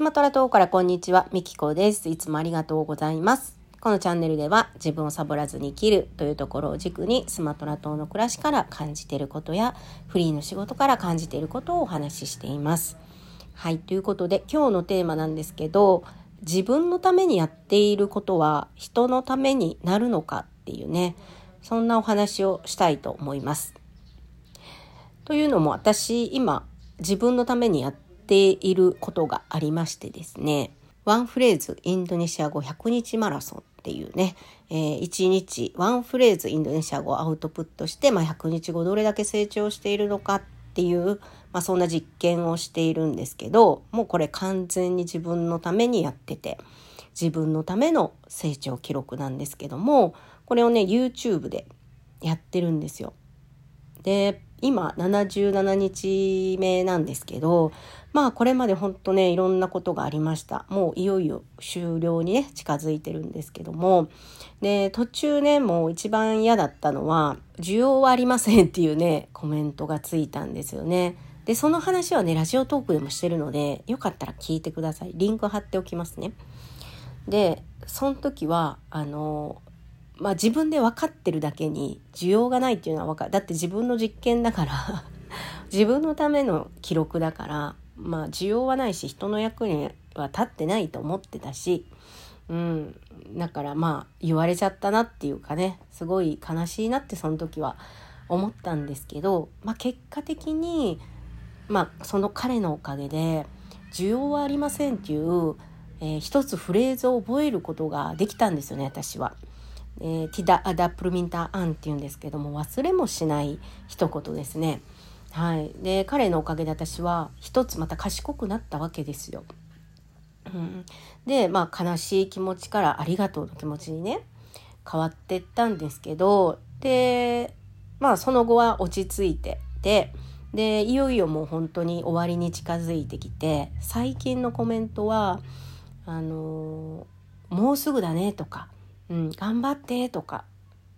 スマトラ島からこんにちは、みきこです。いつもありがとうございます。このチャンネルでは自分をサボらずに生きるというところを軸にスマトラ島の暮らしから感じていることやフリーの仕事から感じていることをお話ししています。はい、ということで今日のテーマなんですけど自分のためにやっていることは人のためになるのかっていうねそんなお話をしたいと思います。というのも私今自分のためにやってていることがありましてですねワンフレーズインドネシア語100日マラソンっていうね、えー、1日ワンフレーズインドネシア語をアウトプットして、まあ、100日後どれだけ成長しているのかっていう、まあ、そんな実験をしているんですけどもうこれ完全に自分のためにやってて自分のための成長記録なんですけどもこれをね YouTube でやってるんですよ。で今77日目なんですけどまあこれまでほんとねいろんなことがありましたもういよいよ終了にね近づいてるんですけどもで途中ねもう一番嫌だったのは「需要はありません」っていうねコメントがついたんですよね。でその話はねラジオトークでもしてるのでよかったら聞いてくださいリンク貼っておきますね。でその時はあのまあ自分で分かってるだけに需要がないっていうのは分かるだって自分の実験だから 自分のための記録だからまあ需要はないし人の役には立ってないと思ってたし、うん、だからまあ言われちゃったなっていうかねすごい悲しいなってその時は思ったんですけど、まあ、結果的に、まあ、その彼のおかげで需要はありませんっていう、えー、一つフレーズを覚えることができたんですよね私は。えー、ティダ・アダ・プルミンター・アンっていうんですけども忘れもしない一言ですね。はい、で彼のおかげで私は一つまた賢くなったわけですよ。うん、でまあ悲しい気持ちからありがとうの気持ちにね変わってったんですけどでまあその後は落ち着いてででいよいよもう本当に終わりに近づいてきて最近のコメントは「あのもうすぐだね」とかうん、頑張ってとか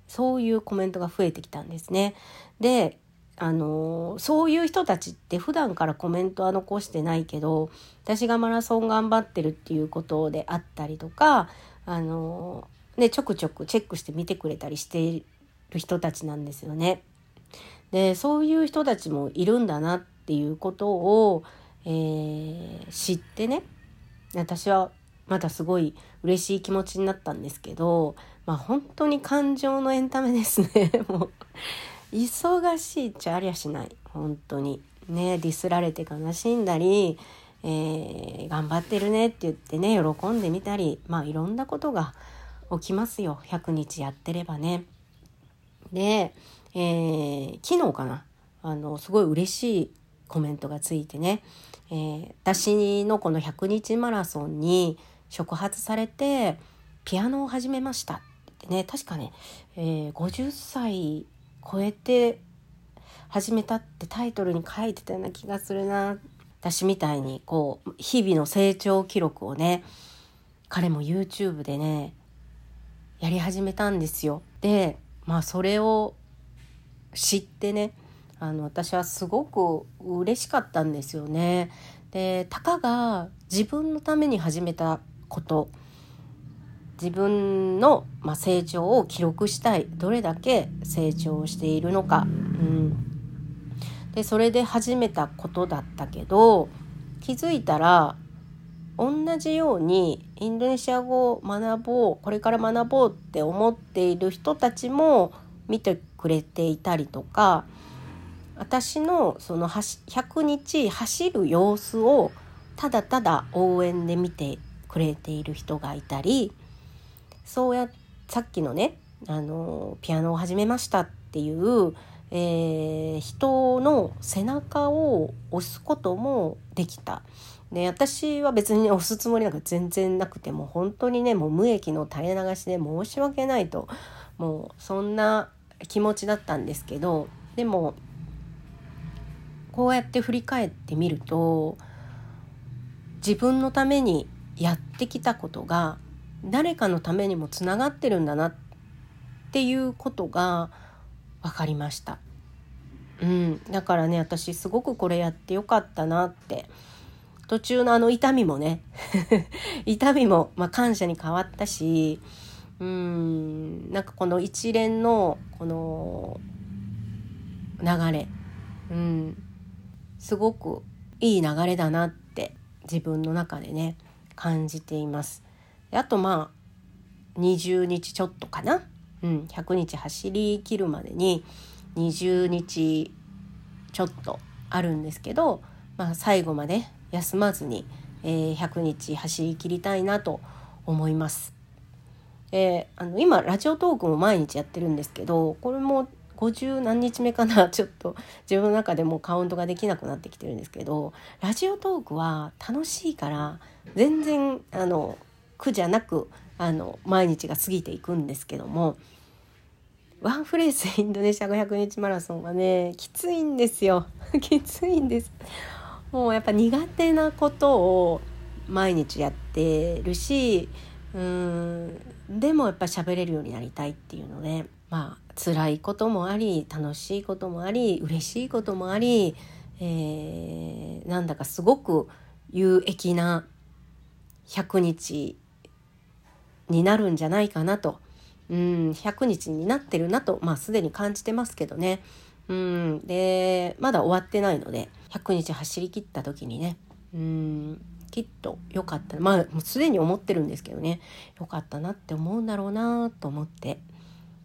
そういうコメントが増えてきたんですね。であのそういう人たちって普段からコメントは残してないけど私がマラソン頑張ってるっていうことであったりとかあの、ね、ちょくちょくチェックして見てくれたりしている人たちなんですよね。でそういう人たちもいるんだなっていうことを、えー、知ってね私はまだすごい嬉しい気持ちになったんですけど、まあ本当に感情のエンタメですね。もう、忙しいっちゃありゃしない。本当に。ね、ディスられて悲しんだり、えー、頑張ってるねって言ってね、喜んでみたり、まあいろんなことが起きますよ。100日やってればね。で、えー、昨日かな。あの、すごい嬉しいコメントがついてね、えー、私のこの100日マラソンに触発されてピアノを始めました。ってね確かね、えー、50歳超えて始めたってタイトルに書いてたような気がするな。私みたいにこう日々の成長記録をね彼も YouTube でねやり始めたんですよ。でまあそれを知ってねあの私はすごく嬉しかったんですよね。でたかが自分のために始めたこと。自分の、まあ、成長を記録したい。どれだけ成長しているのか、うん、でそれで始めたことだったけど気づいたら同じようにインドネシア語を学ぼうこれから学ぼうって思っている人たちも見てくれていたりとか私のその100日走る様子をただただ応援で見てくれている人がいたりそうやさっきのねあのピアノを始めましたっていう、えー、人の背中を押すこともできた。で私は別に押すつもりなんか全然なくても本当にねもう無益の垂れ流しで申し訳ないともうそんな気持ちだったんですけどでもこうやって振り返ってみると自分のためにやってきたことが誰かのためにもつながってるんだなっていうことが分かりました。うん、だからね私すごくこれやってよかったなって。途中のあの痛みもね 痛みも、まあ、感謝に変わったしうん。なんかこの一連のこの流れ、うん、すごくいい流れだなって自分の中でね感じています。あとまあ20日ちょっとかな、うん、100日走りきるまでに20日ちょっとあるんですけど、まあ、最後まで休まずに、えー、100日走りきりたいなと思います。えー、あの今ラジオトークも毎日やってるんですけどこれも50何日目かなちょっと自分の中でもカウントができなくなってきてるんですけどラジオトークは楽しいから全然あの苦じゃなくあの毎日が過ぎていくんですけどもワンフレーズインドネシア500日マラソンはねきついんですよ。きついんです。もうやっぱ苦手なことを毎日やってるしうん。でもやっぱり喋れるようになりたいっていうのでまあ辛いこともあり楽しいこともあり嬉しいこともあり、えー、なんだかすごく有益な100日になるんじゃないかなと、うん、100日になってるなと、まあ、すでに感じてますけどね、うん、でまだ終わってないので100日走り切った時にね、うん、きっと良かった。まあもうすでに思ってるんですけどね。良かったなって思うんだろうなと思って。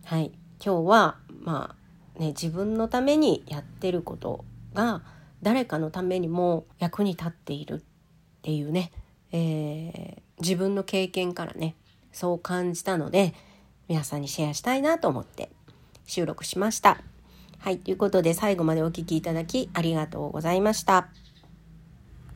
はい。今日はまあね自分のためにやってることが誰かのためにも役に立っているっていうね、えー、自分の経験からねそう感じたので皆さんにシェアしたいなと思って収録しました。はい、ということで最後までお聴きいただきありがとうございました。